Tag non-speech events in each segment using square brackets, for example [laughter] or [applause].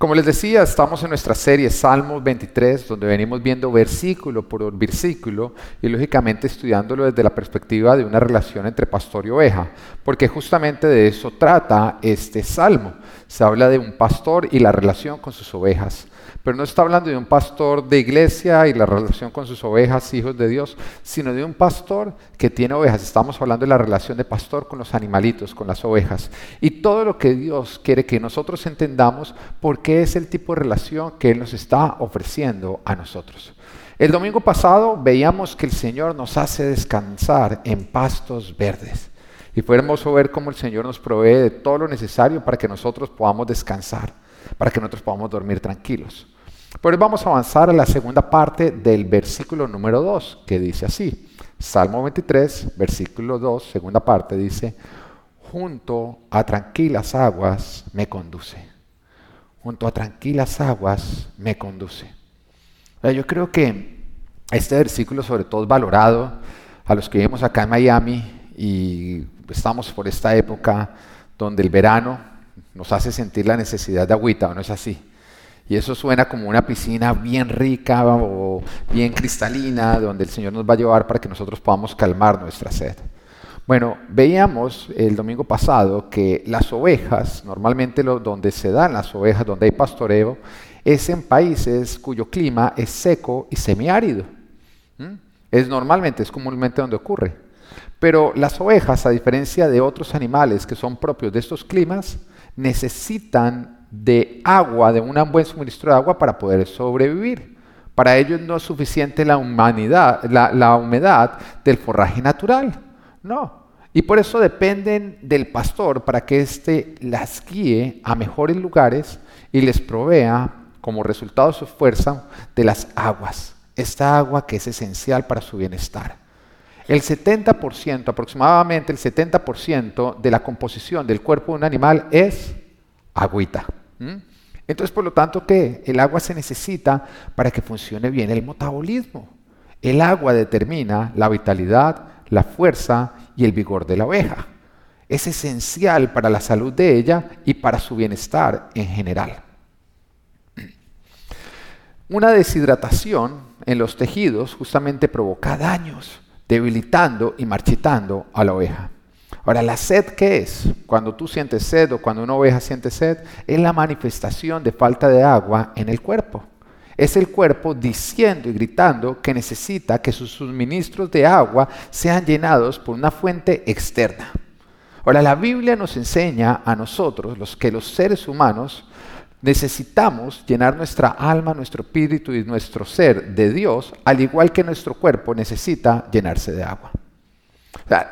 Como les decía, estamos en nuestra serie Salmos 23, donde venimos viendo versículo por versículo y lógicamente estudiándolo desde la perspectiva de una relación entre pastor y oveja, porque justamente de eso trata este salmo. Se habla de un pastor y la relación con sus ovejas. Pero no está hablando de un pastor de iglesia y la relación con sus ovejas, hijos de Dios, sino de un pastor que tiene ovejas. Estamos hablando de la relación de pastor con los animalitos, con las ovejas. Y todo lo que Dios quiere que nosotros entendamos porque es el tipo de relación que Él nos está ofreciendo a nosotros. El domingo pasado veíamos que el Señor nos hace descansar en pastos verdes. Y fue hermoso ver cómo el Señor nos provee de todo lo necesario para que nosotros podamos descansar, para que nosotros podamos dormir tranquilos. Pero vamos a avanzar a la segunda parte del versículo número 2, que dice así. Salmo 23, versículo 2, segunda parte, dice, junto a tranquilas aguas me conduce. Junto a tranquilas aguas me conduce. Yo creo que este versículo sobre todo es valorado a los que vivimos acá en Miami y estamos por esta época donde el verano nos hace sentir la necesidad de agüita, ¿o no es así? Y eso suena como una piscina bien rica o bien cristalina, donde el Señor nos va a llevar para que nosotros podamos calmar nuestra sed. Bueno, veíamos el domingo pasado que las ovejas, normalmente donde se dan las ovejas, donde hay pastoreo, es en países cuyo clima es seco y semiárido. Es normalmente, es comúnmente donde ocurre. Pero las ovejas, a diferencia de otros animales que son propios de estos climas, necesitan de agua, de un buen suministro de agua para poder sobrevivir. Para ellos no es suficiente la, humanidad, la, humedad del forraje natural, no. Y por eso dependen del pastor para que éste las guíe a mejores lugares y les provea como resultado de su fuerza de las aguas, esta agua que es esencial para su bienestar. El 70%, aproximadamente el 70% de la composición del cuerpo de un animal es agüita. Entonces, por lo tanto, ¿qué? El agua se necesita para que funcione bien el metabolismo. El agua determina la vitalidad, la fuerza y el vigor de la oveja. Es esencial para la salud de ella y para su bienestar en general. Una deshidratación en los tejidos justamente provoca daños, debilitando y marchitando a la oveja. Ahora, ¿la sed qué es? Cuando tú sientes sed o cuando una oveja siente sed, es la manifestación de falta de agua en el cuerpo. Es el cuerpo diciendo y gritando que necesita que sus suministros de agua sean llenados por una fuente externa. Ahora, la Biblia nos enseña a nosotros, los que los seres humanos, necesitamos llenar nuestra alma, nuestro espíritu y nuestro ser de Dios, al igual que nuestro cuerpo necesita llenarse de agua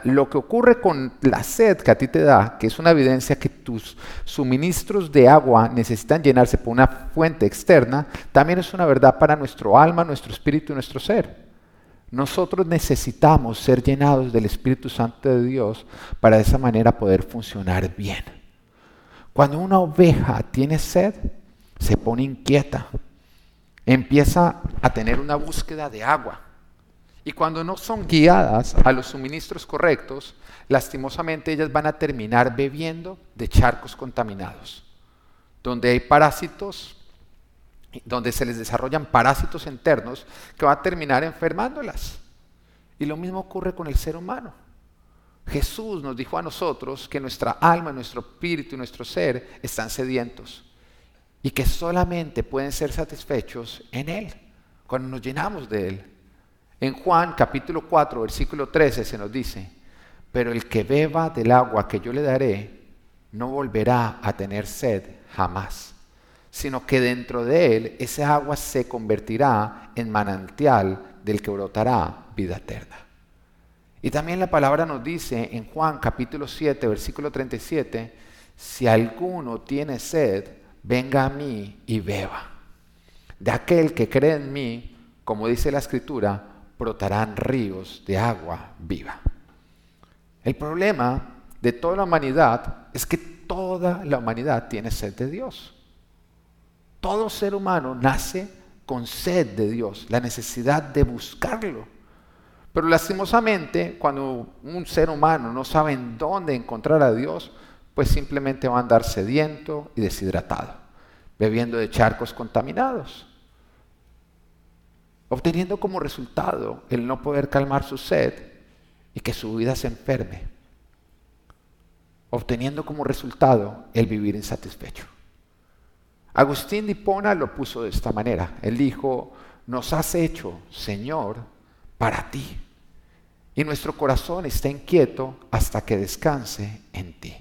lo que ocurre con la sed que a ti te da, que es una evidencia que tus suministros de agua necesitan llenarse por una fuente externa, también es una verdad para nuestro alma, nuestro espíritu y nuestro ser. Nosotros necesitamos ser llenados del Espíritu Santo de Dios para de esa manera poder funcionar bien. Cuando una oveja tiene sed, se pone inquieta, empieza a tener una búsqueda de agua y cuando no son guiadas a los suministros correctos, lastimosamente ellas van a terminar bebiendo de charcos contaminados, donde hay parásitos, donde se les desarrollan parásitos internos que van a terminar enfermándolas. Y lo mismo ocurre con el ser humano. Jesús nos dijo a nosotros que nuestra alma, nuestro espíritu y nuestro ser están sedientos y que solamente pueden ser satisfechos en Él, cuando nos llenamos de Él. En Juan capítulo 4, versículo 13 se nos dice, pero el que beba del agua que yo le daré, no volverá a tener sed jamás, sino que dentro de él esa agua se convertirá en manantial del que brotará vida eterna. Y también la palabra nos dice en Juan capítulo 7, versículo 37, si alguno tiene sed, venga a mí y beba. De aquel que cree en mí, como dice la escritura, brotarán ríos de agua viva. El problema de toda la humanidad es que toda la humanidad tiene sed de Dios. Todo ser humano nace con sed de Dios, la necesidad de buscarlo. Pero lastimosamente, cuando un ser humano no sabe en dónde encontrar a Dios, pues simplemente va a andar sediento y deshidratado. bebiendo de charcos contaminados, obteniendo como resultado el no poder calmar su sed y que su vida se enferme, obteniendo como resultado el vivir insatisfecho. Agustín de Hipona lo puso de esta manera. Él dijo, nos has hecho, Señor, para ti. Y nuestro corazón está inquieto hasta que descanse en ti.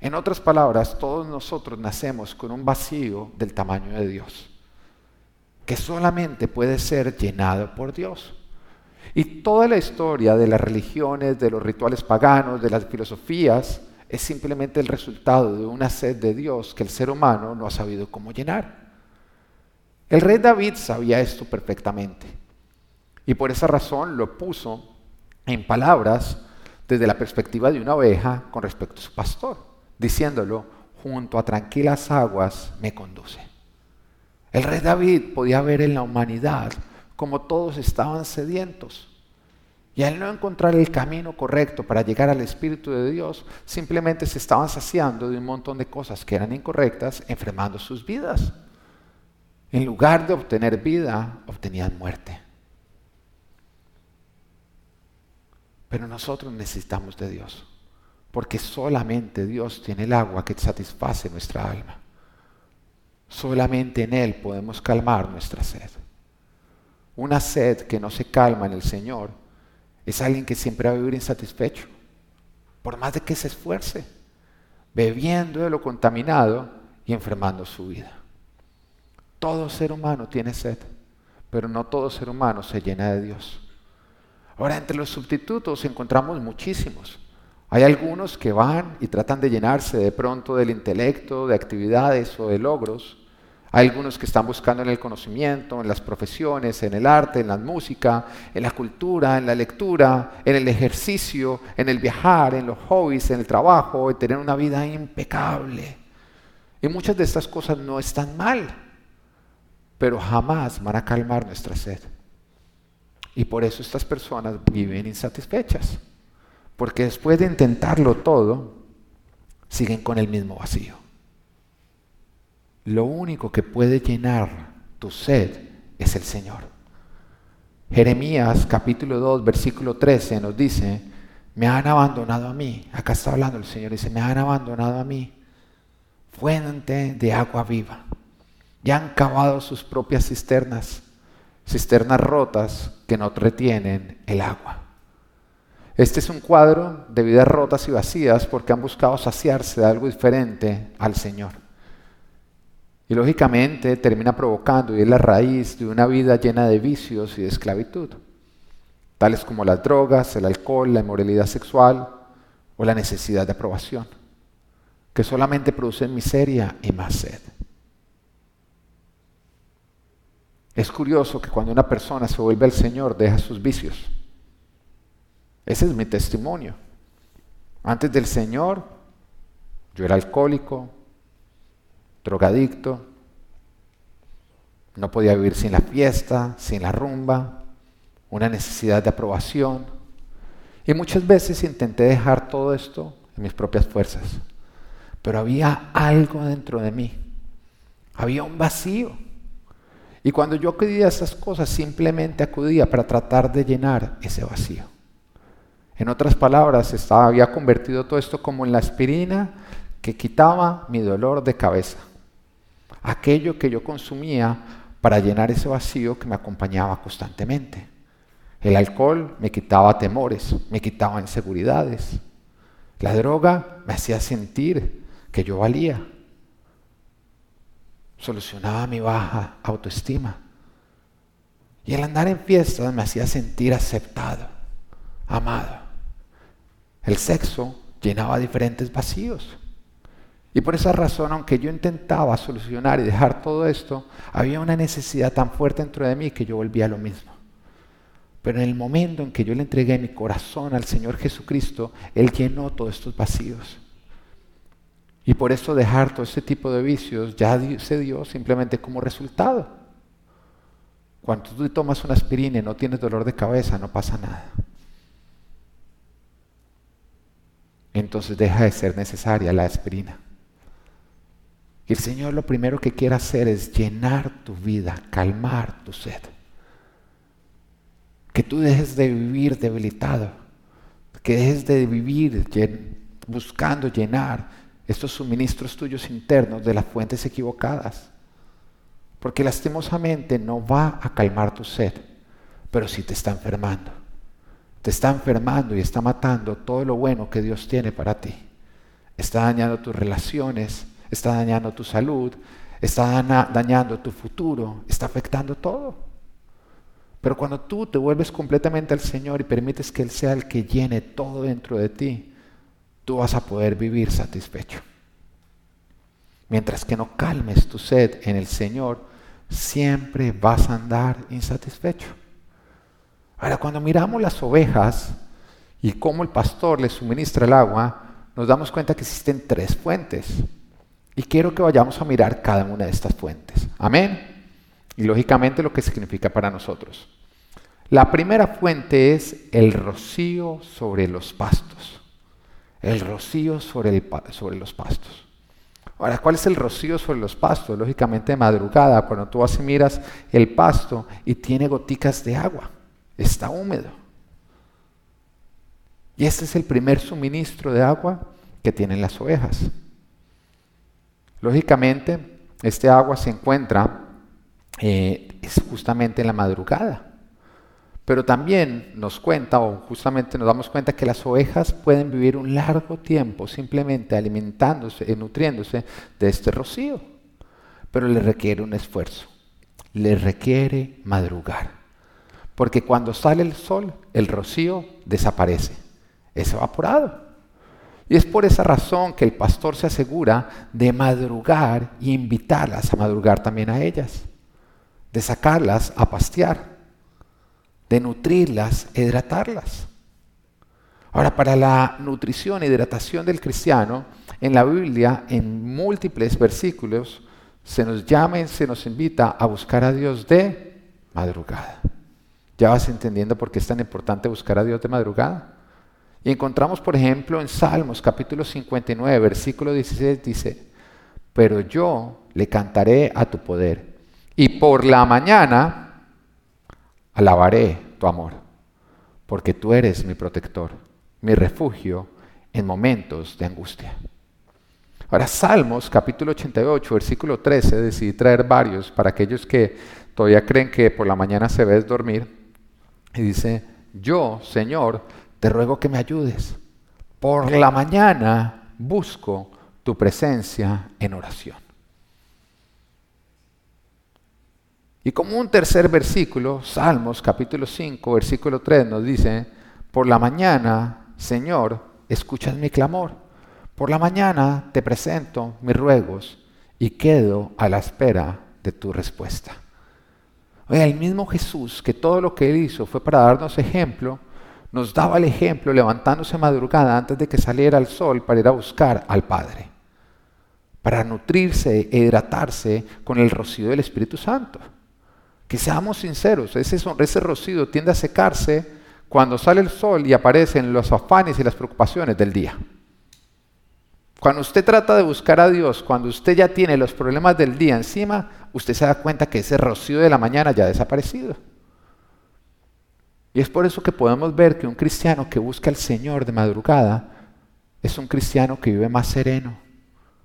En otras palabras, todos nosotros nacemos con un vacío del tamaño de Dios, que solamente puede ser llenado por Dios. Y toda la historia de las religiones, de los rituales paganos, de las filosofías, es simplemente el resultado de una sed de Dios que el ser humano no ha sabido cómo llenar. El rey David sabía esto perfectamente y por esa razón lo puso en palabras desde la perspectiva de una oveja con respecto a su pastor, diciéndolo, junto a tranquilas aguas me conduce. El rey David podía ver en la humanidad como todos estaban sedientos. Y al no encontrar el camino correcto para llegar al Espíritu de Dios, simplemente se estaban saciando de un montón de cosas que eran incorrectas, enfermando sus vidas. En lugar de obtener vida, obtenían muerte. Pero nosotros necesitamos de Dios, porque solamente Dios tiene el agua que satisface nuestra alma. Solamente en Él podemos calmar nuestra sed. Una sed que no se calma en el Señor es alguien que siempre va a vivir insatisfecho, por más de que se esfuerce, bebiendo de lo contaminado y enfermando su vida. Todo ser humano tiene sed, pero no todo ser humano se llena de Dios. Ahora, entre los sustitutos encontramos muchísimos. Hay algunos que van y tratan de llenarse de pronto del intelecto, de actividades o de logros. Hay algunos que están buscando en el conocimiento, en las profesiones, en el arte, en la música, en la cultura, en la lectura, en el ejercicio, en el viajar, en los hobbies, en el trabajo, en tener una vida impecable. Y muchas de estas cosas no están mal pero jamás van a calmar nuestra sed. Y por eso estas personas viven insatisfechas, porque después de intentarlo todo, siguen con el mismo vacío. Lo único que puede llenar tu sed es el Señor. Jeremías capítulo 2, versículo 13 nos dice, me han abandonado a mí. Acá está hablando el Señor, dice, me han abandonado a mí. Fuente de agua viva ya han cavado sus propias cisternas, cisternas rotas que no retienen el agua. Este es un cuadro de vidas rotas y vacías porque han buscado saciarse de algo diferente al Señor. Y lógicamente termina provocando y es la raíz de una vida llena de vicios y de esclavitud, tales como las drogas, el alcohol, la inmoralidad sexual o la necesidad de aprobación, que solamente producen miseria y más sed. Es curioso que cuando una persona se vuelve al Señor deja sus vicios. Ese es mi testimonio. Antes del Señor yo era alcohólico, drogadicto, no podía vivir sin la fiesta, sin la rumba, una necesidad de aprobación. Y muchas veces intenté dejar todo esto en mis propias fuerzas. Pero había algo dentro de mí. Había un vacío. Y cuando yo acudía a esas cosas, simplemente acudía para tratar de llenar ese vacío. En otras palabras, estaba, había convertido todo esto como en la aspirina que quitaba mi dolor de cabeza. Aquello que yo consumía para llenar ese vacío que me acompañaba constantemente. El alcohol me quitaba temores, me quitaba inseguridades. La droga me hacía sentir que yo valía, solucionaba mi baja autoestima. Y el andar en fiestas me hacía sentir aceptado, amado. El sexo llenaba diferentes vacíos. Y por esa razón, aunque yo intentaba solucionar y dejar todo esto, había una necesidad tan fuerte dentro de mí que yo volvía a lo mismo. Pero en el momento en que yo le entregué mi corazón al Señor Jesucristo, Él llenó todos estos vacíos. Y por eso dejar todo ese tipo de vicios ya se dio simplemente como resultado. Cuando tú tomas una aspirina y no tienes dolor de cabeza, no pasa nada. Entonces deja de ser necesaria la aspirina. Y el Señor lo primero que quiere hacer es llenar tu vida, calmar tu sed. Que tú dejes de vivir debilitado, que dejes de vivir buscando llenar estos suministros tuyos internos de las fuentes equivocadas. Porque lastimosamente no va a calmar tu sed, pero sí te está enfermando. Te está enfermando y está matando todo lo bueno que Dios tiene para ti. Está dañando tus relaciones, está dañando tu salud, está dañando tu futuro, está afectando todo. Pero cuando tú te vuelves completamente al Señor y permites que Él sea el que llene todo dentro de ti, tú vas a poder vivir satisfecho. Mientras que no calmes tu sed en el Señor, siempre vas a andar insatisfecho. Ahora, cuando miramos las ovejas y cómo el pastor les suministra el agua, nos damos cuenta que existen tres fuentes. Y quiero que vayamos a mirar cada una de estas fuentes. Amén. Y lógicamente lo que significa para nosotros. La primera fuente es el rocío sobre los pastos. El rocío sobre, los pastos. Ahora, ¿cuál es el rocío sobre los pastos? Lógicamente madrugada, cuando tú vas y miras el pasto y tiene goticas de agua, está húmedo. Y este es el primer suministro de agua que tienen las ovejas. Lógicamente, este agua se encuentra eh, justamente en la madrugada. Pero también nos cuenta, o justamente nos damos cuenta, que las ovejas pueden vivir un largo tiempo simplemente alimentándose y nutriéndose de este rocío. Pero le requiere un esfuerzo, le requiere madrugar. Porque cuando sale el sol, el rocío desaparece, es evaporado. Y es por esa razón que el pastor se asegura de madrugar y invitarlas a madrugar también a ellas, de sacarlas a pastear de nutrirlas hidratarlas. Ahora, para la nutrición e hidratación del cristiano, en la Biblia, en múltiples versículos, se nos llama y se nos invita a buscar a Dios de madrugada. ¿Ya vas entendiendo por qué es tan importante buscar a Dios de madrugada? Y encontramos, por ejemplo, en Salmos capítulo 59, versículo 16, dice, pero yo le cantaré a tu poder. Y por la mañana Alabaré tu amor, porque tú eres mi protector, mi refugio en momentos de angustia. Ahora, Salmos capítulo 88, versículo 13, decidí traer varios para aquellos que todavía creen que por la mañana se ve dormir. Y dice, yo, Señor, te ruego que me ayudes. Por la mañana busco tu presencia en oración. Y como un tercer versículo, Salmos capítulo 5, versículo 3 nos dice, por la mañana, Señor, escuchas mi clamor. Por la mañana te presento mis ruegos y quedo a la espera de tu respuesta. El mismo Jesús, que todo lo que él hizo fue para darnos ejemplo, nos daba el ejemplo levantándose madrugada antes de que saliera el sol para ir a buscar al Padre, para nutrirse e hidratarse con el rocío del Espíritu Santo. Que seamos sinceros, ese, rocío tiende a secarse cuando sale el sol y aparecen los afanes y las preocupaciones del día. Cuando usted trata de buscar a Dios, cuando usted ya tiene los problemas del día encima, usted se da cuenta que ese rocío de la mañana ya ha desaparecido. Y es por eso que podemos ver que un cristiano que busca al Señor de madrugada es un cristiano que vive más sereno,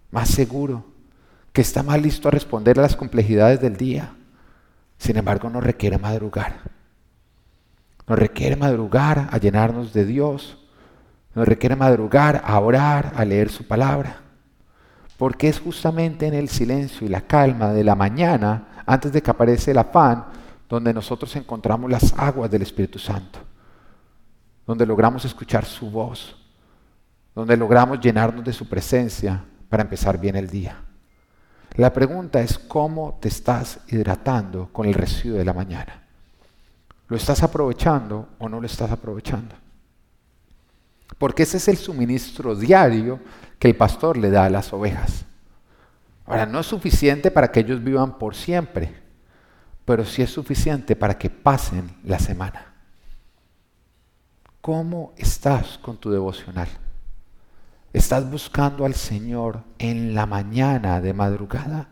más seguro, que está más listo a responder a las complejidades del día. Sin embargo, nos requiere madrugar. Nos requiere madrugar a llenarnos de Dios. Nos requiere madrugar a orar, a leer su palabra. Porque es justamente en el silencio y la calma de la mañana, antes de que aparece el afán, donde nosotros encontramos las aguas del Espíritu Santo. Donde logramos escuchar su voz. Donde logramos llenarnos de su presencia para empezar bien el día. La pregunta es cómo te estás hidratando con el residuo de la mañana. ¿Lo estás aprovechando o no lo estás aprovechando? Porque ese es el suministro diario que el pastor le da a las ovejas. Ahora, no es suficiente para que ellos vivan por siempre, pero sí es suficiente para que pasen la semana. ¿Cómo estás con tu devocional? ¿Estás buscando al Señor en la mañana de madrugada?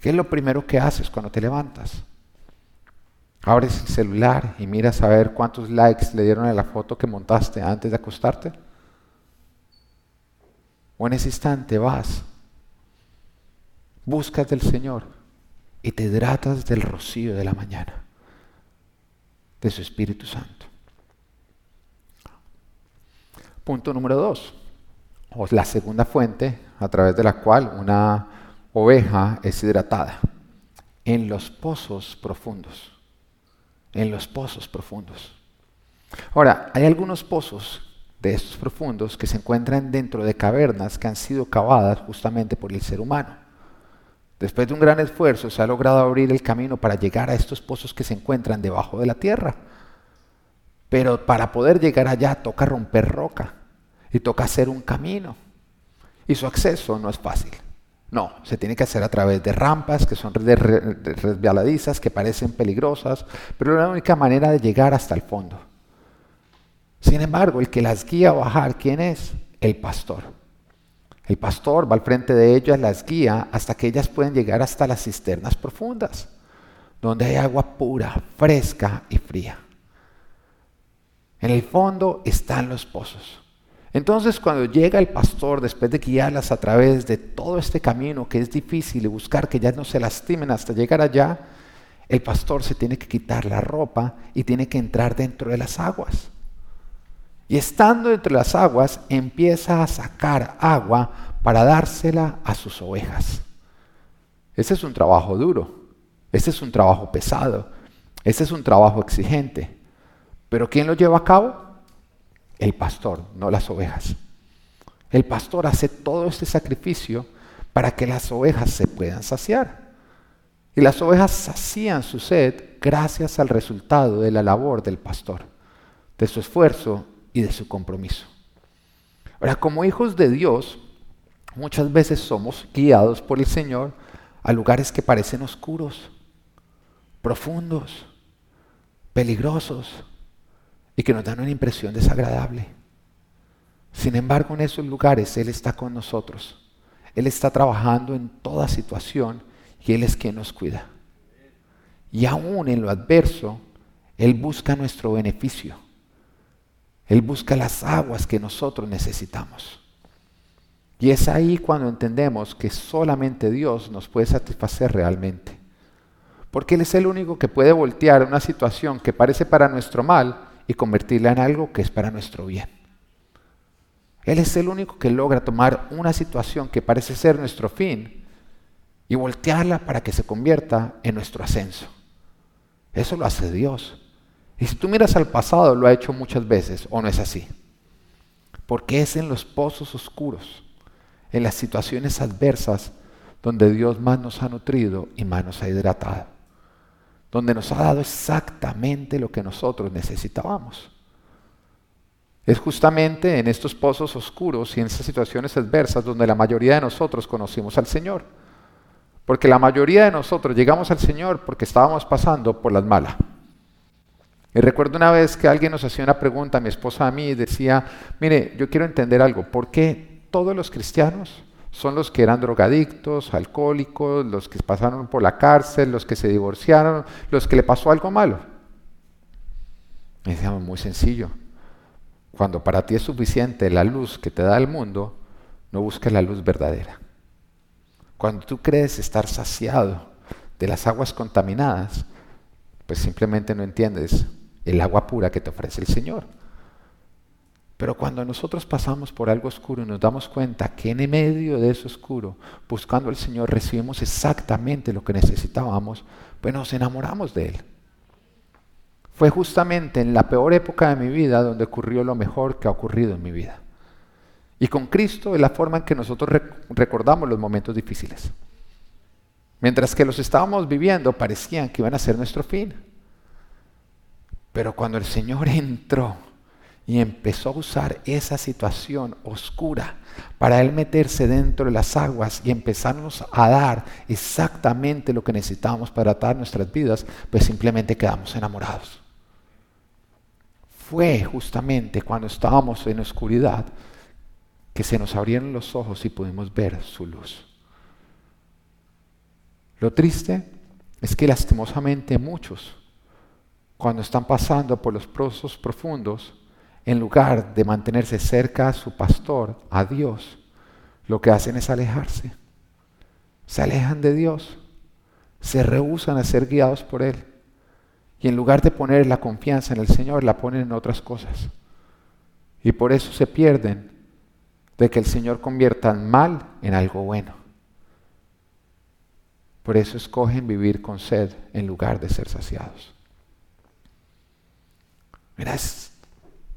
¿Qué es lo primero que haces cuando te levantas? Abres el celular y miras a ver cuántos likes le dieron a la foto que montaste antes de acostarte. O en ese instante vas, buscas del Señor y te hidratas del rocío de la mañana, de su Espíritu Santo. Punto número dos, o la segunda fuente a través de la cual una oveja es hidratada, en los pozos profundos, en los pozos profundos. Ahora, hay algunos pozos de estos profundos que se encuentran dentro de cavernas que han sido cavadas justamente por el ser humano. Después de un gran esfuerzo se ha logrado abrir el camino para llegar a estos pozos que se encuentran debajo de la tierra. Pero para poder llegar allá toca romper roca y toca hacer un camino. Y su acceso no es fácil. No, se tiene que hacer a través de rampas que son resbaladizas, que parecen peligrosas, pero es la única manera de llegar hasta el fondo. Sin embargo, el que las guía a bajar, ¿quién es? El pastor. El pastor va al frente de ellas, las guía hasta que ellas pueden llegar hasta las cisternas profundas, donde hay agua pura, fresca y fría. En el fondo están los pozos. Entonces cuando llega el pastor, después de guiarlas a través de todo este camino que es difícil y buscar que ya no se lastimen hasta llegar allá, el pastor se tiene que quitar la ropa y tiene que entrar dentro de las aguas. Y estando entre las aguas, empieza a sacar agua para dársela a sus ovejas. Ese es un trabajo duro, ese es un trabajo pesado, ese es un trabajo exigente. Pero ¿quién lo lleva a cabo? El pastor, no las ovejas. El pastor hace todo este sacrificio para que las ovejas se puedan saciar. Y las ovejas sacían su sed gracias al resultado de la labor del pastor, de su esfuerzo y de su compromiso. Ahora, como hijos de Dios, muchas veces somos guiados por el Señor a lugares que parecen oscuros, profundos, peligrosos y que nos dan una impresión desagradable. Sin embargo, en esos lugares Él está con nosotros. Él está trabajando en toda situación y Él es quien nos cuida. Y aún en lo adverso, Él busca nuestro beneficio. Él busca las aguas que nosotros necesitamos. Y es ahí cuando entendemos que solamente Dios nos puede satisfacer realmente. Porque Él es el único que puede voltear una situación que parece para nuestro mal y convertirla en algo que es para nuestro bien. Él es el único que logra tomar una situación que parece ser nuestro fin y voltearla para que se convierta en nuestro ascenso. Eso lo hace Dios. Y si tú miras al pasado, lo ha hecho muchas veces, o no es así. Porque es en los pozos oscuros, en las situaciones adversas, donde Dios más nos ha nutrido y más nos ha hidratado. Donde nos ha dado exactamente lo que nosotros necesitábamos. Es justamente en estos pozos oscuros y en esas situaciones adversas donde la mayoría de nosotros conocimos al Señor. Porque la mayoría de nosotros llegamos al Señor porque estábamos pasando por las malas. Y recuerdo una vez que alguien nos hacía una pregunta, mi esposa a mí, y decía, mire, yo quiero entender algo, ¿por qué todos los cristianos son los que eran drogadictos, alcohólicos, los que pasaron por la cárcel, los que se divorciaron, los que le pasó algo malo? Decíamos, muy sencillo. Cuando para ti es suficiente la luz que te da el mundo, no busques la luz verdadera. Cuando tú crees estar saciado de las aguas contaminadas, pues simplemente no entiendes el agua pura que te ofrece el Señor. Pero cuando nosotros pasamos por algo oscuro y nos damos cuenta que en medio de eso oscuro, buscando al Señor, recibimos exactamente lo que necesitábamos, pues nos enamoramos de Él. Fue justamente en la peor época de mi vida donde ocurrió lo mejor que ha ocurrido en mi vida. Y con Cristo es la forma en que nosotros recordamos los momentos difíciles. Mientras que los estábamos viviendo parecían que iban a ser nuestro fin. Pero cuando el Señor entró y empezó a usar esa situación oscura para Él meterse dentro de las aguas y empezarnos a dar exactamente lo que necesitábamos para tratar nuestras vidas, pues simplemente quedamos enamorados. Fue justamente cuando estábamos en oscuridad que se nos abrieron los ojos y pudimos ver su luz. Lo triste es que lastimosamente muchos, cuando están pasando por los procesos profundos, en lugar de mantenerse cerca a su pastor, a Dios, lo que hacen es alejarse. Se alejan de Dios, se rehusan a ser guiados por Él. Y en lugar de poner la confianza en el Señor, la ponen en otras cosas. Y por eso se pierden de que el Señor convierta el mal en algo bueno. Por eso escogen vivir con sed en lugar de ser saciados. Mira,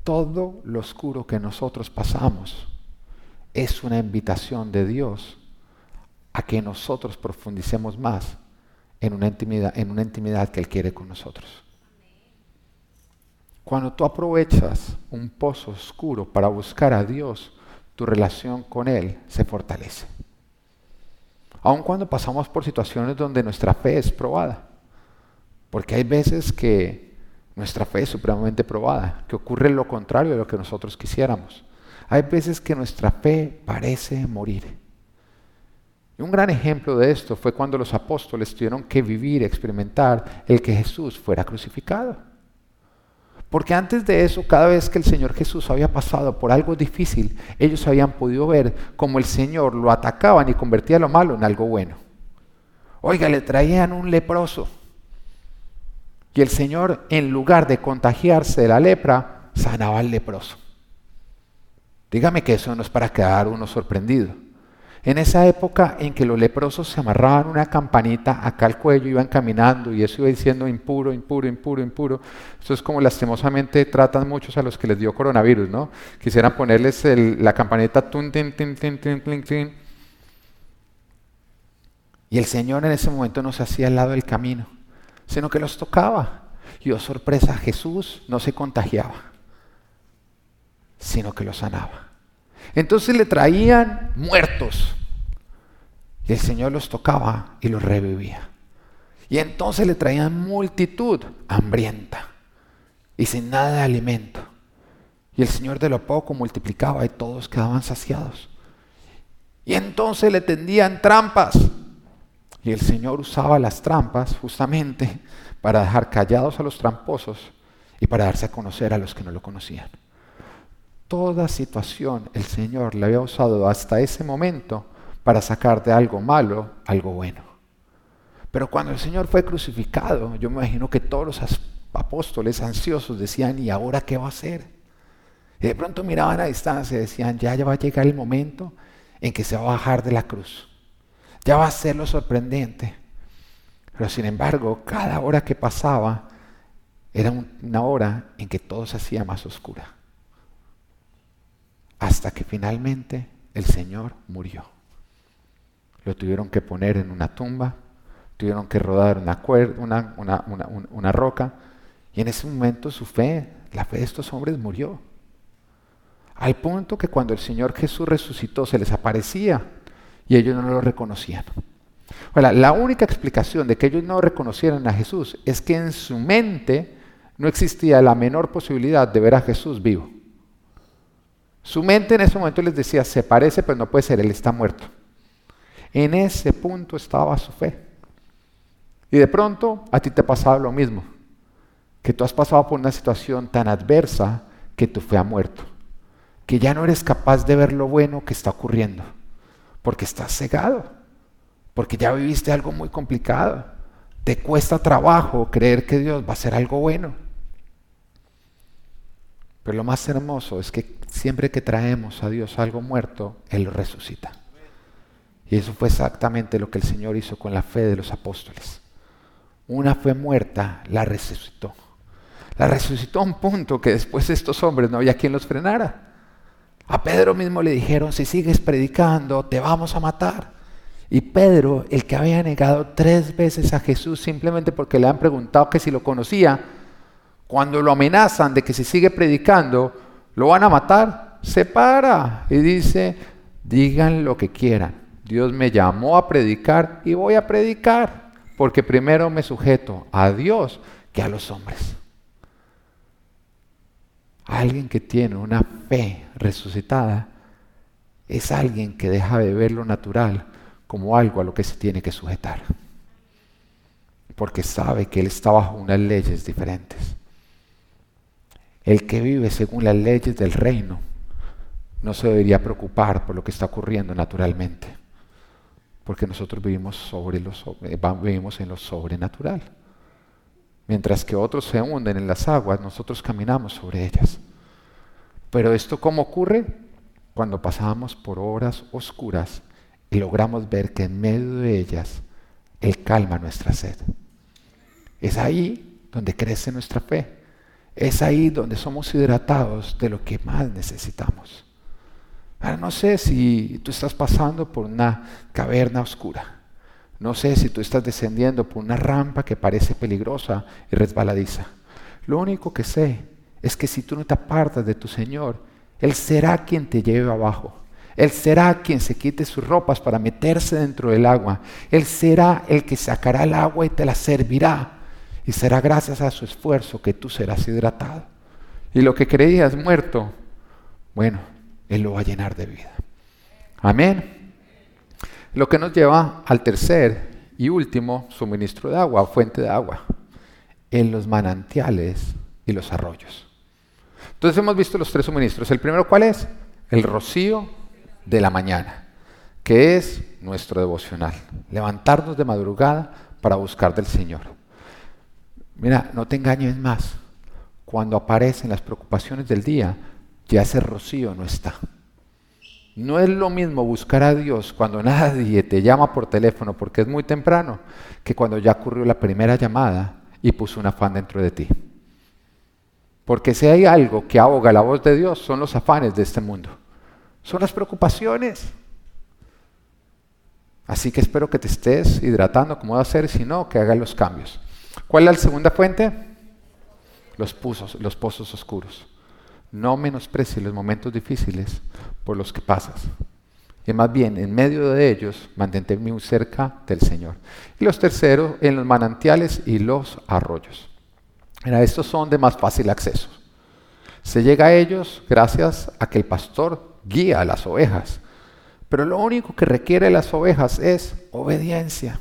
todo lo oscuro que nosotros pasamos es una invitación de Dios a que nosotros profundicemos más en una intimidad, en una intimidad que Él quiere con nosotros. Cuando tú aprovechas un pozo oscuro para buscar a Dios, tu relación con Él se fortalece. Aun cuando pasamos por situaciones donde nuestra fe es probada. Porque hay veces que nuestra fe es supremamente probada, que ocurre lo contrario de lo que nosotros quisiéramos. Hay veces que nuestra fe parece morir. Y un gran ejemplo de esto fue cuando los apóstoles tuvieron que vivir, experimentar el que Jesús fuera crucificado. Porque antes de eso, cada vez que el Señor Jesús había pasado por algo difícil, ellos habían podido ver cómo el Señor lo atacaban y convertía lo malo en algo bueno. Oiga, le traían un leproso. Y el Señor, en lugar de contagiarse de la lepra, sanaba al leproso. Dígame que eso no es para quedar uno sorprendido. En esa época en que los leprosos se amarraban una campanita acá al cuello, iban caminando y eso iba diciendo impuro, impuro, impuro, impuro. Eso es como lastimosamente tratan muchos a los que les dio coronavirus, ¿no? Quisieran ponerles la campanita tun, tin, tin, tin, tin. Y el Señor en ese momento no se hacía al lado del camino, sino que los tocaba. Y oh sorpresa, Jesús no se contagiaba, sino que los sanaba. Entonces le traían muertos. Y el Señor los tocaba y los revivía. Y entonces le traían multitud hambrienta y sin nada de alimento. Y el Señor de lo poco multiplicaba y todos quedaban saciados. Y entonces le tendían trampas. Y el Señor usaba las trampas justamente para dejar callados a los tramposos y para darse a conocer a los que no lo conocían toda situación el Señor le había usado hasta ese momento para sacar de algo malo algo bueno. Pero cuando el Señor fue crucificado, yo me imagino que todos los apóstoles ansiosos decían, ¿y ahora qué va a hacer? Y de pronto miraban a distancia y decían, ya, ya va a llegar el momento en que se va a bajar de la cruz. Ya va a ser lo sorprendente. Pero sin embargo, cada hora que pasaba era una hora en que todo se hacía más oscura hasta que finalmente el Señor murió. Lo tuvieron que poner en una tumba, tuvieron que rodar una, una, roca, y en ese momento su fe, la fe de estos hombres murió. Al punto que cuando el Señor Jesús resucitó se les aparecía y ellos no lo reconocían. la única explicación de que ellos no reconocieran a Jesús es que en su mente no existía la menor posibilidad de ver a Jesús vivo. Su mente en ese momento les decía, se parece, pero no puede ser, él está muerto. En ese punto estaba su fe. Y de pronto a ti te pasaba lo mismo, que tú has pasado por una situación tan adversa que tu fe ha muerto, que ya no eres capaz de ver lo bueno que está ocurriendo, porque estás cegado, porque ya viviste algo muy complicado, te cuesta trabajo creer que Dios va a hacer algo bueno. Pero lo más hermoso es que siempre que traemos a Dios algo muerto, Él lo resucita. Y eso fue exactamente lo que el Señor hizo con la fe de los apóstoles. Una fe muerta la resucitó. La resucitó a un punto que después de estos hombres no había quien los frenara. A Pedro mismo le dijeron, si sigues predicando, te vamos a matar. Y Pedro, el que había negado tres veces a Jesús simplemente porque le han preguntado que si lo conocía, cuando lo amenazan de que si sigue predicando, lo van a matar, se para y dice, digan lo que quieran. Dios me llamó a predicar y voy a predicar, porque primero me sujeto a Dios que a los hombres. Alguien que tiene una fe resucitada es alguien que deja de ver lo natural como algo a lo que se tiene que sujetar. Porque sabe que Él está bajo unas leyes diferentes. El que vive según las leyes del reino no se debería preocupar por lo que está ocurriendo naturalmente. Porque nosotros vivimos, sobre los, eh, en lo sobrenatural. Mientras que otros se hunden en las aguas, nosotros caminamos sobre ellas. Pero esto cómo ocurre? Cuando pasamos por horas oscuras y logramos ver que en medio de ellas Él calma nuestra sed. Es ahí donde crece nuestra fe. Es ahí donde somos hidratados de lo que más necesitamos. Ahora no sé si tú estás pasando por una caverna oscura. No sé si tú estás descendiendo por una rampa que parece peligrosa y resbaladiza. Lo único que sé es que si tú no te apartas de tu Señor, Él será quien te lleve abajo. Él será quien se quite sus ropas para meterse dentro del agua. Él será el que sacará el agua y te la servirá. Y será gracias a su esfuerzo que tú serás hidratado. Y lo que creías muerto, bueno, Él lo va a llenar de vida. Amén. Lo que nos lleva al tercer y último suministro de agua, fuente de agua, en los manantiales y los arroyos. Entonces hemos visto los tres suministros. El primero, ¿cuál es? El rocío de la mañana, que es nuestro devocional. Levantarnos de madrugada para buscar del Señor. Mira, no te engañes más. Cuando aparecen las preocupaciones del día, ya ese rocío no está. No es lo mismo buscar a Dios cuando [laughs] nadie te llama por teléfono porque es muy temprano que cuando ya ocurrió la primera llamada y puso un afán dentro de ti. Porque si hay algo que ahoga la voz de Dios son los afanes de este mundo. Son las preocupaciones. Así que espero que te estés hidratando como va a ser, si no, que hagas los cambios. ¿Cuál es la segunda fuente? Los pozos, los pozos oscuros. No menosprecies los momentos difíciles por los que pasas. Y más bien, en medio de ellos, mantente muy cerca del Señor. Y los terceros, en los manantiales y los arroyos. Mira, estos son de más fácil acceso. Se llega a ellos gracias a que el pastor guía a las ovejas. Pero lo único que requiere las ovejas es obediencia.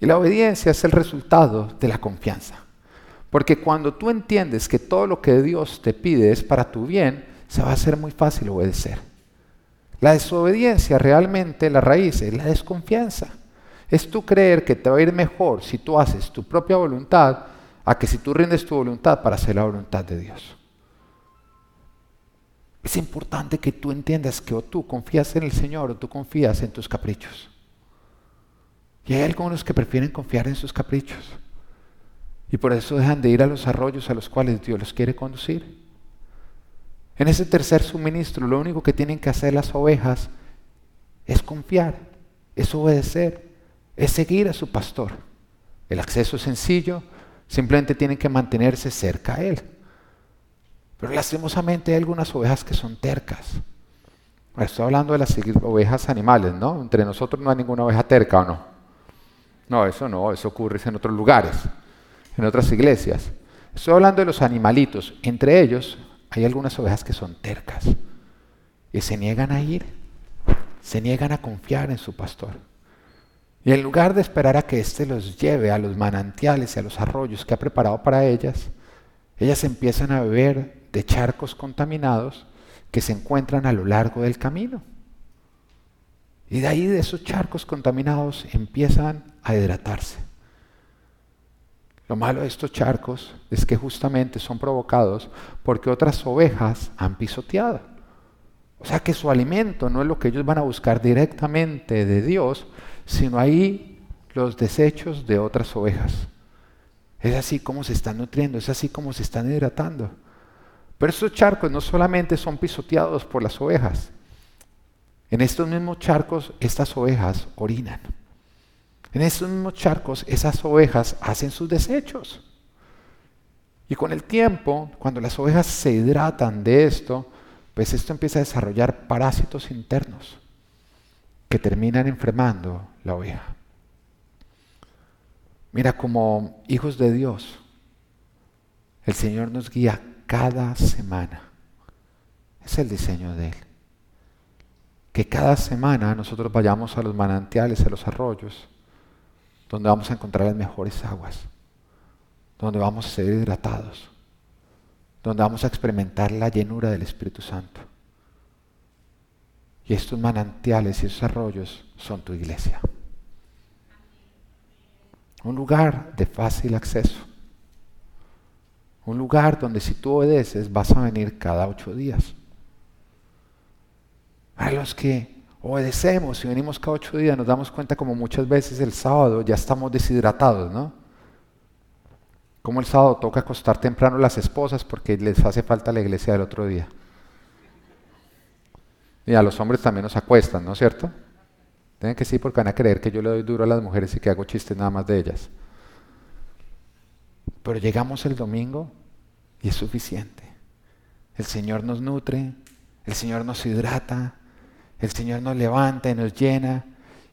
Y la obediencia es el resultado de la confianza. Porque cuando tú entiendes que todo lo que Dios te pide es para tu bien, se va a hacer muy fácil obedecer. La desobediencia realmente, la raíz es la desconfianza. Es tú creer que te va a ir mejor si tú haces tu propia voluntad a que si tú rindes tu voluntad para hacer la voluntad de Dios. Es importante que tú entiendas que o tú confías en el Señor o tú confías en tus caprichos. Y hay algunos que prefieren confiar en sus caprichos. Y por eso dejan de ir a los arroyos a los cuales Dios los quiere conducir. En ese tercer suministro, lo único que tienen que hacer las ovejas es confiar, es obedecer, es seguir a su pastor. El acceso es sencillo, simplemente tienen que mantenerse cerca a él. Pero lastimosamente hay algunas ovejas que son tercas. Estoy hablando de las ovejas animales, ¿no? Entre nosotros no hay ninguna oveja terca, ¿o no? No, eso no, eso ocurre en otros lugares en otras iglesias. Estoy hablando de los animalitos. Entre ellos hay algunas ovejas que son tercas y se niegan a ir, se niegan a confiar en su pastor. Y en lugar de esperar a que éste los lleve a los manantiales y a los arroyos que ha preparado para ellas, ellas empiezan a beber de charcos contaminados que se encuentran a lo largo del camino. Y de ahí, de esos charcos contaminados, empiezan a hidratarse. Lo malo de estos charcos es que justamente son provocados porque otras ovejas han pisoteado. O sea que su alimento no es lo que ellos van a buscar directamente de Dios, sino ahí los desechos de otras ovejas. Es así como se están nutriendo, es así como se están hidratando. Pero estos charcos no solamente son pisoteados por las ovejas. En estos mismos charcos estas ovejas orinan. En esos mismos charcos, esas ovejas hacen sus desechos. Y con el tiempo, cuando las ovejas se hidratan de esto, pues esto empieza a desarrollar parásitos internos que terminan enfermando la oveja. Mira, como hijos de Dios, el Señor nos guía cada semana. Es el diseño de Él. que cada semana nosotros vayamos a los manantiales, a los arroyos, donde vamos a encontrar las mejores aguas, donde vamos a ser hidratados, donde vamos a experimentar la llenura del Espíritu Santo. Y estos manantiales y esos arroyos son tu iglesia. Un lugar de fácil acceso. Un lugar donde si tú obedeces vas a venir cada ocho días. A los que obedecemos y venimos cada ocho días nos damos cuenta como muchas veces el sábado ya estamos deshidratados, ¿no? Como el sábado toca acostar temprano las esposas porque les hace falta la iglesia del otro día. Y a los hombres también nos acuestan, ¿no es cierto? Tienen que sí porque van a creer que yo le doy duro a las mujeres y que hago chistes nada más de ellas. Pero llegamos el domingo y es suficiente. El Señor nos nutre, el Señor nos hidrata, el Señor nos levanta y nos llena.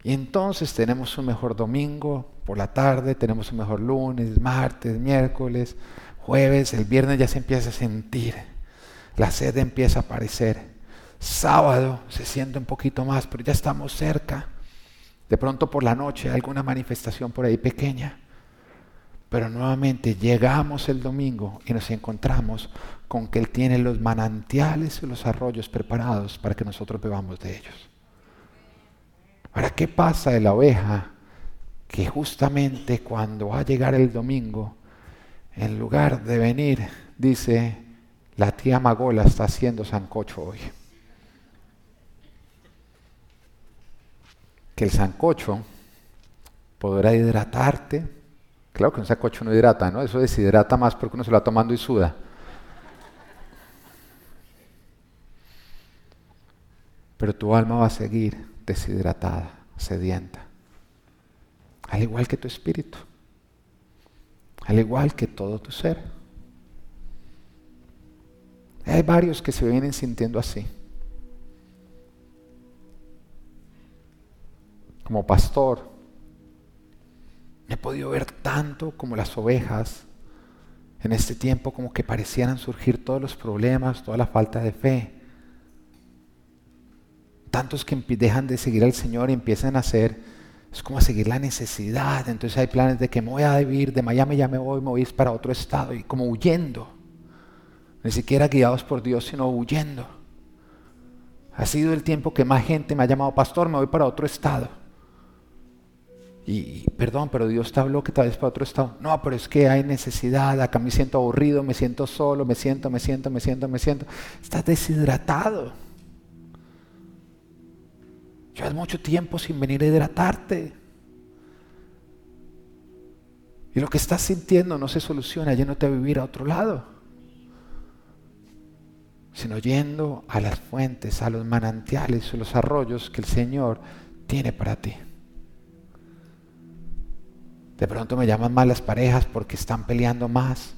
Y entonces tenemos un mejor domingo por la tarde, tenemos un mejor lunes, martes, miércoles, jueves, el viernes ya se empieza a sentir, la sed empieza a aparecer. Sábado se siente un poquito más, pero ya estamos cerca. De pronto por la noche alguna manifestación por ahí pequeña. Pero nuevamente llegamos el domingo y nos encontramos con que Él tiene los manantiales y los arroyos preparados para que nosotros bebamos de ellos. Ahora, ¿qué pasa de la oveja que justamente cuando va a llegar el domingo, en lugar de venir, dice, la tía Magola está haciendo sancocho hoy? Que el sancocho podrá hidratarte, Claro que un sacocho no hidrata, ¿no? Eso deshidrata más porque uno se lo va tomando y suda. Pero tu alma va a seguir deshidratada, sedienta. Al igual que tu espíritu. Al igual que todo tu ser. Hay varios que se vienen sintiendo así. Como pastor, He podido ver tanto como las ovejas en este tiempo como que parecieran surgir todos los problemas, toda la falta de fe. Tantos que dejan de seguir al Señor y empiezan a hacer, es como seguir la necesidad. Entonces hay planes de que me voy a vivir, de Miami ya me voy, me voy para otro estado y como huyendo. Ni siquiera guiados por Dios, sino huyendo. Ha sido el tiempo que más gente me ha llamado, pastor, me voy para otro estado. Y, perdón, pero Dios te habló que tal vez para otro estado. No, pero es que hay necesidad, acá me siento aburrido, me siento solo, me siento, me siento, me siento, me siento. Estás deshidratado. Llevas mucho tiempo sin venir a hidratarte. Y lo que estás sintiendo no se soluciona yéndote a vivir a otro lado, sino yendo a las fuentes, a los manantiales, a los arroyos que el Señor tiene para ti. De pronto me llaman más las parejas porque están peleando más,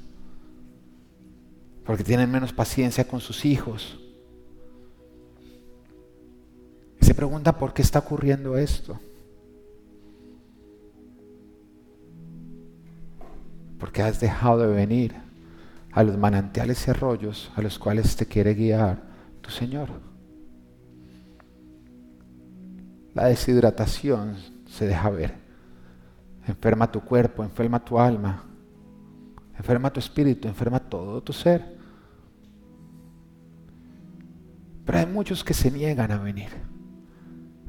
porque tienen menos paciencia con sus hijos. Y se pregunta por qué está ocurriendo esto. Porque has dejado de venir a los manantiales y arroyos a los cuales te quiere guiar tu Señor. La deshidratación se deja ver enferma tu cuerpo, enferma tu alma, enferma tu espíritu, enferma todo tu ser. Pero hay muchos que se niegan a venir.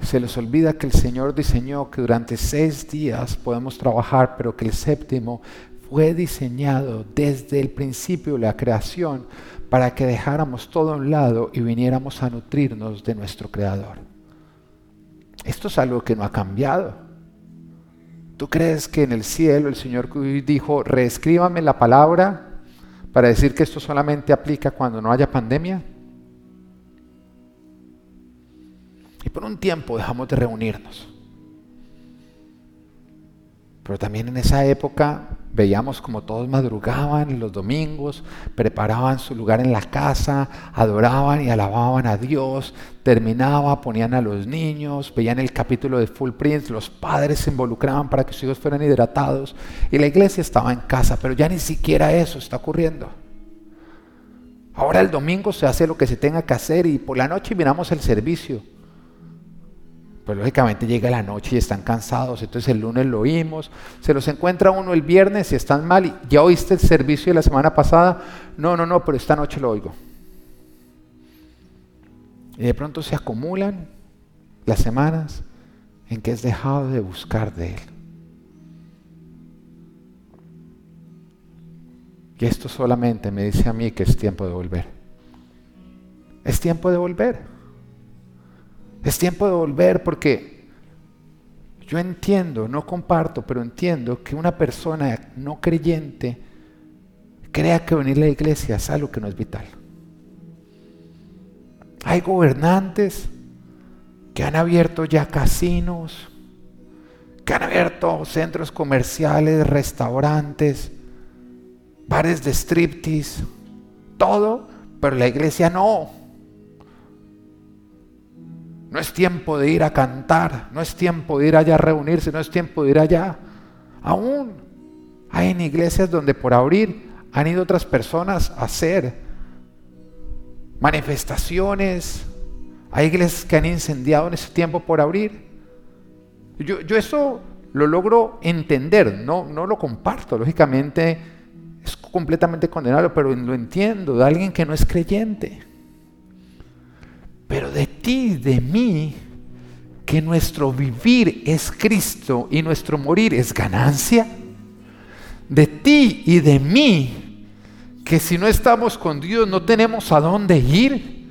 Se les olvida que el Señor diseñó que durante seis días podemos trabajar, pero que el séptimo fue diseñado desde el principio de la creación para que dejáramos todo a un lado y viniéramos a nutrirnos de nuestro Creador. Esto es algo que no ha cambiado. ¿Tú crees que en el cielo el Señor dijo, reescríbame la palabra para decir que esto solamente aplica cuando no haya pandemia? Por un tiempo dejamos de reunirnos. Pero también en esa época veíamos como todos madrugaban los domingos, preparaban su lugar en la casa, adoraban y alababan a Dios, terminaba, ponían a los niños, veían el capítulo de Full Prince, los padres se involucraban para que sus hijos fueran hidratados y la iglesia estaba en casa, pero ya ni siquiera eso está ocurriendo. Ahora el domingo se hace lo que se tenga que hacer y por la noche miramos el servicio. Pero lógicamente llega la noche y están cansados, entonces el lunes lo oímos, se los encuentra uno el viernes y están mal, y ya oíste el servicio de la semana pasada, no, no, no, pero esta noche lo oigo. Y de pronto se acumulan las semanas en que has dejado de buscar de Él. Y esto solamente me dice a mí que es tiempo de volver. Es tiempo de volver. Es tiempo de volver porque yo entiendo, no comparto, pero entiendo que una persona no creyente crea que venir a la iglesia es algo que no es vital. Hay gobernantes que han abierto ya casinos, que han abierto centros comerciales, restaurantes, bares de striptease, todo, pero la iglesia no. No es tiempo de ir a cantar, no es tiempo de ir allá a reunirse, no es tiempo de ir allá. Aún hay en iglesias donde por abrir han ido otras personas a hacer manifestaciones. Hay iglesias que han incendiado en ese tiempo por abrir. Yo, yo eso lo logro entender, no, no lo comparto. Lógicamente es completamente condenable, pero lo entiendo de alguien que no es creyente. Pero de ti, de mí, que nuestro vivir es Cristo y nuestro morir es ganancia. De ti y de mí, que si no estamos con Dios no tenemos a dónde ir.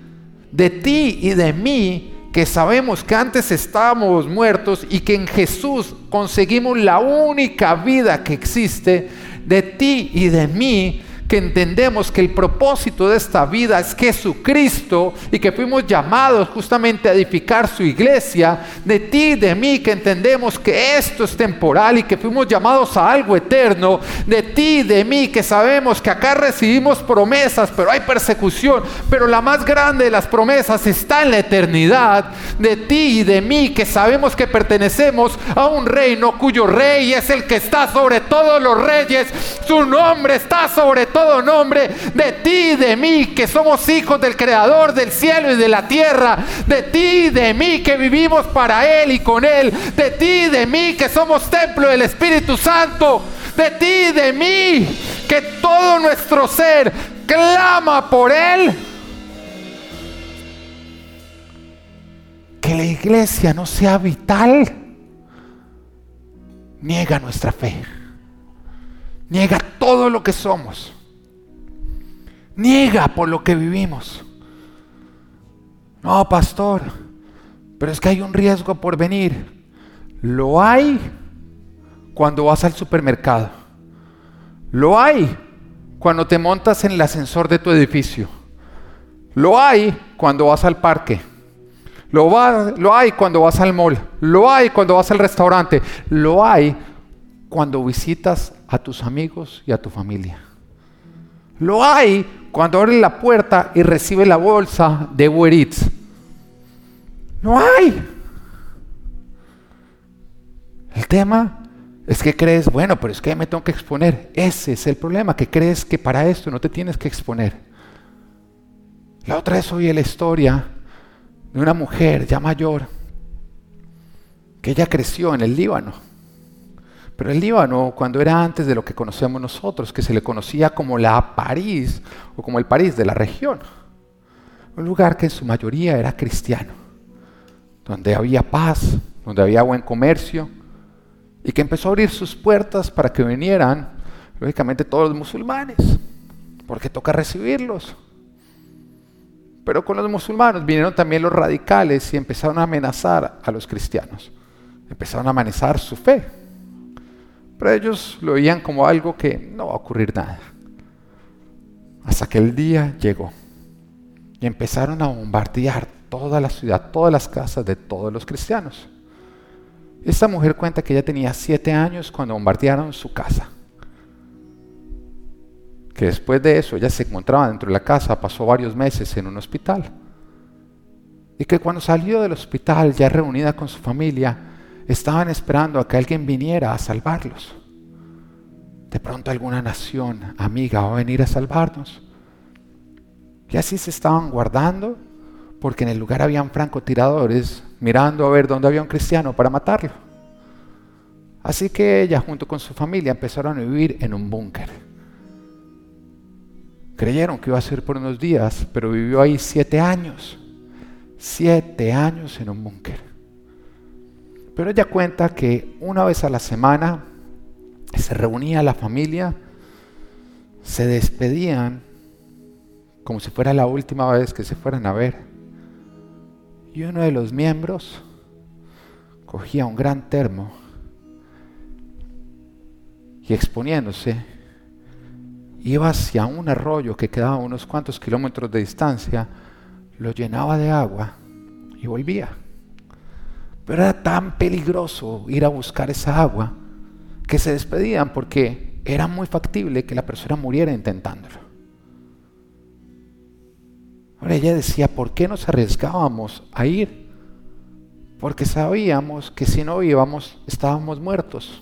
De ti y de mí, que sabemos que antes estábamos muertos y que en Jesús conseguimos la única vida que existe. De ti y de mí, que entendemos que el propósito de esta vida es Jesucristo y que fuimos llamados justamente a edificar su iglesia, de ti, de mí, que entendemos que esto es temporal y que fuimos llamados a algo eterno, de ti, de mí, que sabemos que acá recibimos promesas, pero hay persecución, pero la más grande de las promesas está en la eternidad, de ti y de mí, que sabemos que pertenecemos a un reino cuyo rey es el que está sobre todos los reyes, su nombre está sobre todos todo nombre, de ti y de mí, que somos hijos del Creador del cielo y de la tierra, de ti y de mí, que vivimos para Él y con Él, de ti y de mí, que somos templo del Espíritu Santo, de ti y de mí, que todo nuestro ser clama por Él. Que la iglesia no sea vital, niega nuestra fe, niega todo lo que somos niega por lo que vivimos. No, pastor, pero es que hay un riesgo por venir. Lo hay cuando vas al supermercado. Lo hay cuando te montas en el ascensor de tu edificio. Lo hay cuando vas al parque. Lo, lo hay cuando vas al mall. Lo hay cuando vas al restaurante. Lo hay cuando visitas a tus amigos y a tu familia. Lo hay cuando abre la puerta y recibe la bolsa de Uber. No hay. El tema es que crees, bueno, pero es que me tengo que exponer. Ese es el problema, que crees que para esto no te tienes que exponer. La otra vez oí la historia de una mujer ya mayor que ella creció en el Líbano pero el Líbano, cuando era antes de lo que conocemos nosotros, que se le conocía como la París o como el París de la región, un lugar que en su mayoría era cristiano, donde había paz, donde había buen comercio, y que empezó a abrir sus puertas para que vinieran, lógicamente, todos los musulmanes, porque toca recibirlos. Pero con los musulmanes vinieron también los radicales y empezaron a amenazar a los cristianos, empezaron a amenazar su fe. Pero ellos lo veían como algo que no va a ocurrir nada. Hasta que el día llegó y empezaron a bombardear toda la ciudad, todas las casas de todos los cristianos. Esta mujer cuenta que ella tenía siete años cuando bombardearon su casa. Que después de eso ella se encontraba dentro de la casa, pasó varios meses en un hospital. Y que cuando salió del hospital, ya reunida con su familia, estaban esperando a que alguien viniera a salvarlos. De pronto alguna nación amiga va a venir a salvarnos. Y así se estaban guardando porque en el lugar habían francotiradores mirando a ver dónde había un cristiano para matarlo. Así que ella junto con su familia empezaron a vivir en un búnker. Creyeron que iba a ser por unos días, pero vivió ahí siete años. Siete años en un búnker. Pero ella cuenta que una vez a la semana se reunía la familia, se despedían como si fuera la última vez que se fueran a ver. Y uno de los miembros cogía un gran termo y exponiéndose iba hacia un arroyo que quedaba a unos cuantos kilómetros de distancia, lo llenaba de agua y volvía. Pero era tan peligroso ir a buscar esa agua que se despedían porque era muy factible que la persona muriera intentándolo. Ahora ella decía, ¿por qué nos arriesgábamos a ir? Porque sabíamos que si no íbamos estábamos muertos.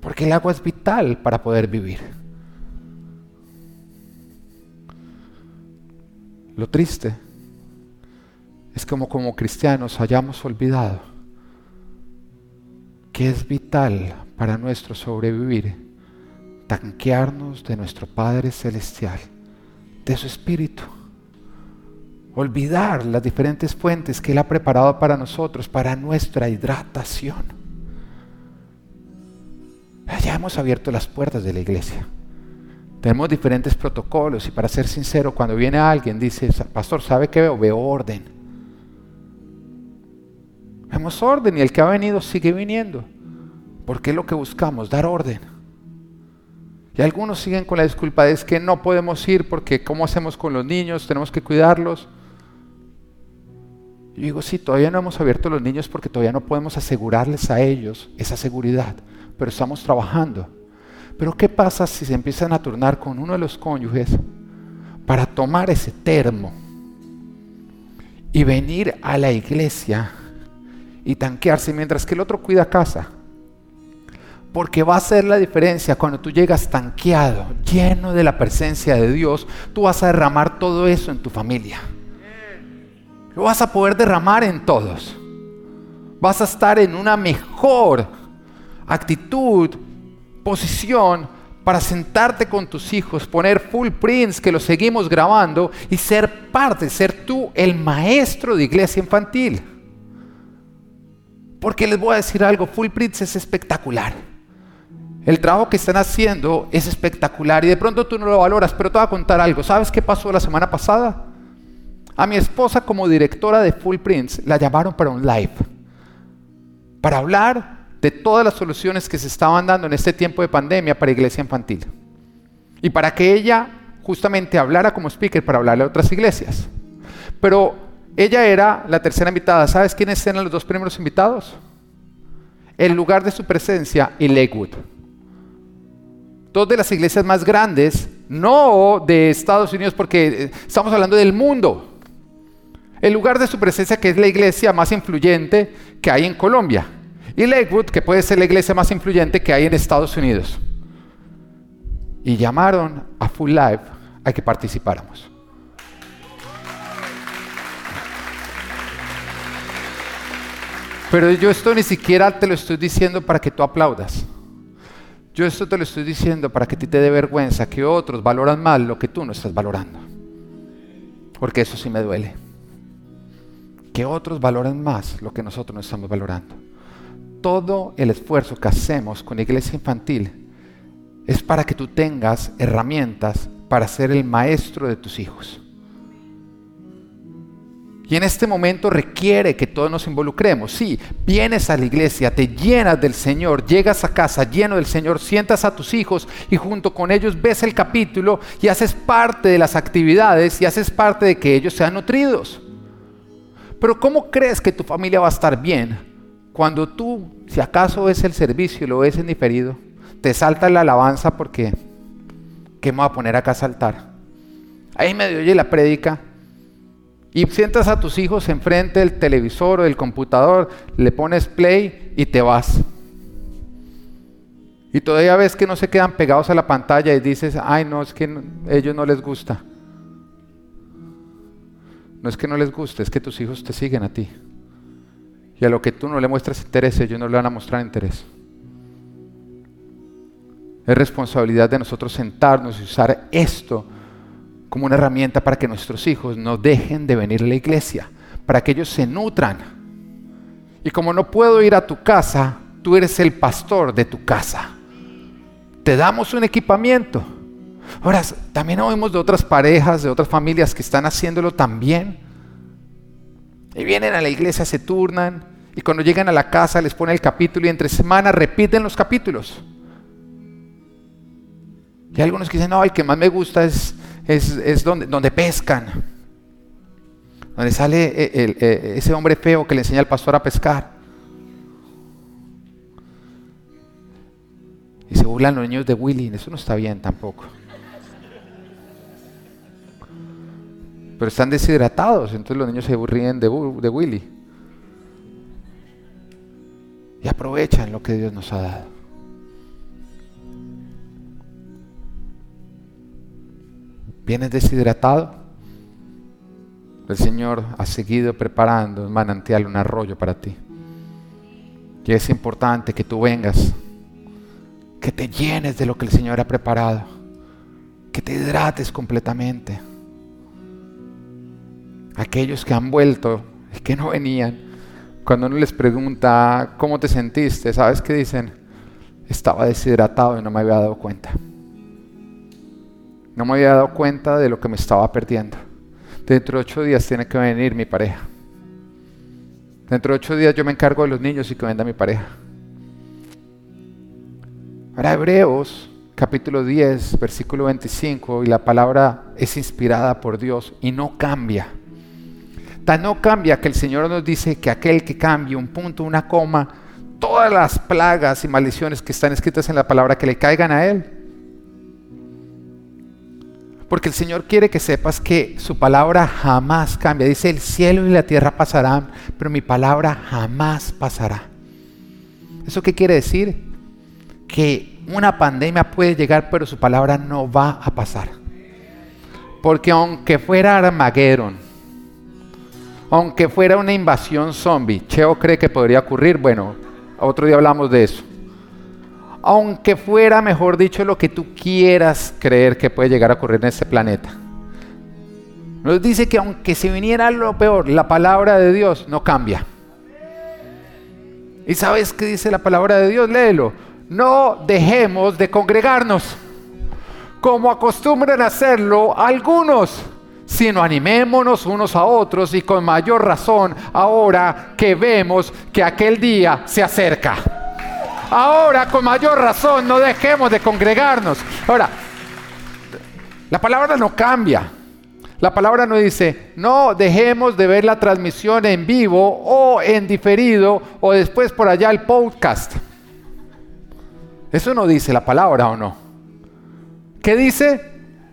Porque el agua es vital para poder vivir. Lo triste es como como cristianos hayamos olvidado que es vital para nuestro sobrevivir tanquearnos de nuestro Padre Celestial, de su Espíritu. Olvidar las diferentes fuentes que Él ha preparado para nosotros, para nuestra hidratación. Ya hemos abierto las puertas de la iglesia. Tenemos diferentes protocolos y para ser sincero, cuando viene alguien dice, pastor, ¿sabe qué veo? Veo orden. Vemos orden y el que ha venido sigue viniendo. Porque es lo que buscamos, dar orden. Y algunos siguen con la disculpa de es que no podemos ir porque ¿cómo hacemos con los niños? Tenemos que cuidarlos. Yo digo, sí, todavía no hemos abierto los niños porque todavía no podemos asegurarles a ellos esa seguridad pero estamos trabajando. Pero ¿qué pasa si se empiezan a turnar con uno de los cónyuges para tomar ese termo y venir a la iglesia y tanquearse mientras que el otro cuida casa? Porque va a ser la diferencia cuando tú llegas tanqueado, lleno de la presencia de Dios, tú vas a derramar todo eso en tu familia. Lo vas a poder derramar en todos. Vas a estar en una mejor actitud, posición para sentarte con tus hijos, poner full prints que los seguimos grabando y ser parte, ser tú el maestro de iglesia infantil. Porque les voy a decir algo, full prints es espectacular. El trabajo que están haciendo es espectacular y de pronto tú no lo valoras, pero te voy a contar algo. ¿Sabes qué pasó la semana pasada? A mi esposa como directora de Full Prints la llamaron para un live, para hablar de todas las soluciones que se estaban dando en este tiempo de pandemia para iglesia infantil. Y para que ella justamente hablara como speaker para hablarle a otras iglesias. Pero ella era la tercera invitada. ¿Sabes quiénes eran los dos primeros invitados? El lugar de su presencia y Lakewood. Dos de las iglesias más grandes, no de Estados Unidos, porque eh, estamos hablando del mundo. El lugar de su presencia, que es la iglesia más influyente que hay en Colombia y Lakewood, que puede ser la iglesia más influyente que hay en Estados Unidos. Y llamaron a Full Life a que participáramos. Pero yo esto ni siquiera te lo estoy diciendo para que tú aplaudas. Yo esto te lo estoy diciendo para que a ti te dé vergüenza que otros valoran mal lo que tú no estás valorando. Porque eso sí me duele. Que otros valoren más lo que nosotros no estamos valorando todo el esfuerzo que hacemos con iglesia infantil es para que tú tengas herramientas para ser el maestro de tus hijos. Y en este momento requiere que todos nos involucremos. Sí, vienes a la iglesia, te llenas del Señor, llegas a casa lleno del Señor, sientas a tus hijos y junto con ellos ves el capítulo y haces parte de las actividades y haces parte de que ellos sean nutridos. Pero ¿cómo crees que tu familia va a estar bien cuando tú, si acaso ves el servicio y lo ves en diferido, te salta la alabanza porque, ¿qué me voy a poner acá a saltar? Ahí medio oye la prédica y sientas a tus hijos enfrente del televisor o del computador, le pones play y te vas. Y todavía ves que no se quedan pegados a la pantalla y dices, ay no, es que a ellos no les gusta. no es que no les guste, es que tus hijos te siguen a ti. Y a lo que tú no le muestras interés, ellos no le van a mostrar interés. Es responsabilidad de nosotros sentarnos y usar esto como una herramienta para que nuestros hijos no dejen de venir a la iglesia, para que ellos se nutran. Y como no puedo ir a tu casa, tú eres el pastor de tu casa. Te damos un equipamiento. Ahora, también oímos de otras parejas, de otras familias que están haciéndolo también. Y vienen a la iglesia, se turnan, y cuando llegan a la casa les pone el capítulo y entre semana repiten los capítulos. Y algunos que dicen, no, el que más me gusta es, es, donde, donde pescan. Donde sale e, e, ese hombre feo que le enseña al pastor a pescar. Y se burlan los niños de Willy. Eso no está bien tampoco. Pero están deshidratados, entonces los niños se ríen de, de Willy. Y aprovechan lo que Dios nos ha dado. ¿Vienes deshidratado? El Señor ha seguido preparando un manantial, un arroyo para ti. Y es importante que tú vengas, que te llenes de lo que el Señor ha preparado, que te hidrates completamente. Aquellos que han vuelto y que no venían, cuando uno les pregunta cómo te sentiste, ¿sabes qué dicen? Estaba deshidratado y no me había dado cuenta. No me había dado cuenta de lo que me estaba perdiendo. Dentro de ocho días tiene que venir mi pareja. Dentro de ocho días yo me encargo de los niños y que venga mi pareja. Ahora Hebreos capítulo 10, versículo 25, y la palabra es inspirada por Dios y no cambia. Tan no cambia que el Señor nos dice que aquel que cambie un punto, una coma, todas las plagas y maldiciones que están escritas en la palabra que le caigan a Él. Porque el Señor quiere que sepas que su palabra jamás cambia. Dice, el cielo y la tierra pasarán, pero mi palabra jamás pasará. ¿Eso qué quiere decir? Que una pandemia puede llegar, pero su palabra no va a pasar. Porque aunque fuera Armageddon, aunque fuera una invasión zombie, Cheo cree que podría ocurrir, bueno, otro día hablamos de eso aunque fuera, mejor dicho, lo que tú quieras creer que puede llegar a ocurrir en este planeta. Nos dice que aunque se viniera lo peor, la palabra de Dios no cambia. ¿Y sabes qué dice la palabra de Dios? Léelo. No dejemos de congregarnos, como acostumbran hacerlo algunos, sino animémonos unos a otros y con mayor razón ahora que vemos que aquel día se acerca. Ahora, con mayor razón, no dejemos de congregarnos. Ahora, la palabra no cambia. La palabra no dice, no dejemos de ver la transmisión en vivo o en diferido o después por allá el podcast. Eso no dice la palabra o no. ¿Qué dice?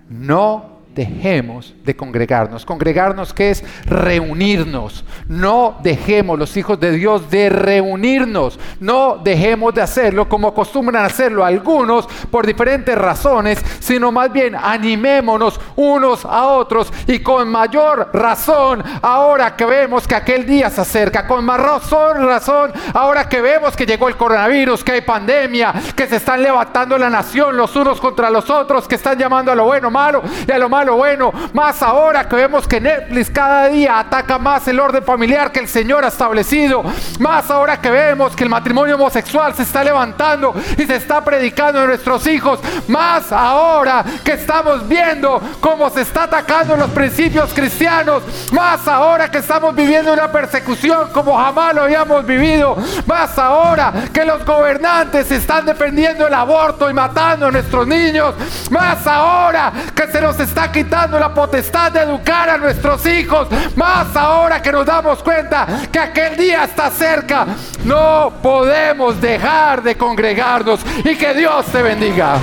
No dejemos de congregarnos. Congregarnos que es reunirnos. No dejemos los hijos de Dios de reunirnos. No dejemos de hacerlo como acostumbran hacerlo algunos por diferentes razones, sino más bien animémonos unos a otros y con mayor razón ahora que vemos que aquel día se acerca, con más razón, razón, ahora que vemos que llegó el coronavirus, que hay pandemia, que se están levantando la nación los unos contra los otros, que están llamando a lo bueno malo y a lo malo lo bueno, más ahora que vemos que Netflix cada día ataca más el orden familiar que el Señor ha establecido, más ahora que vemos que el matrimonio homosexual se está levantando y se está predicando a nuestros hijos, más ahora que estamos viendo cómo se está atacando los principios cristianos, más ahora que estamos viviendo una persecución como jamás lo habíamos vivido, más ahora que los gobernantes están defendiendo el aborto y matando a nuestros niños, más ahora que se nos está quitando la potestad de educar a nuestros hijos. Más ahora que nos damos cuenta que aquel día está cerca, no podemos dejar de congregarnos y que Dios te bendiga.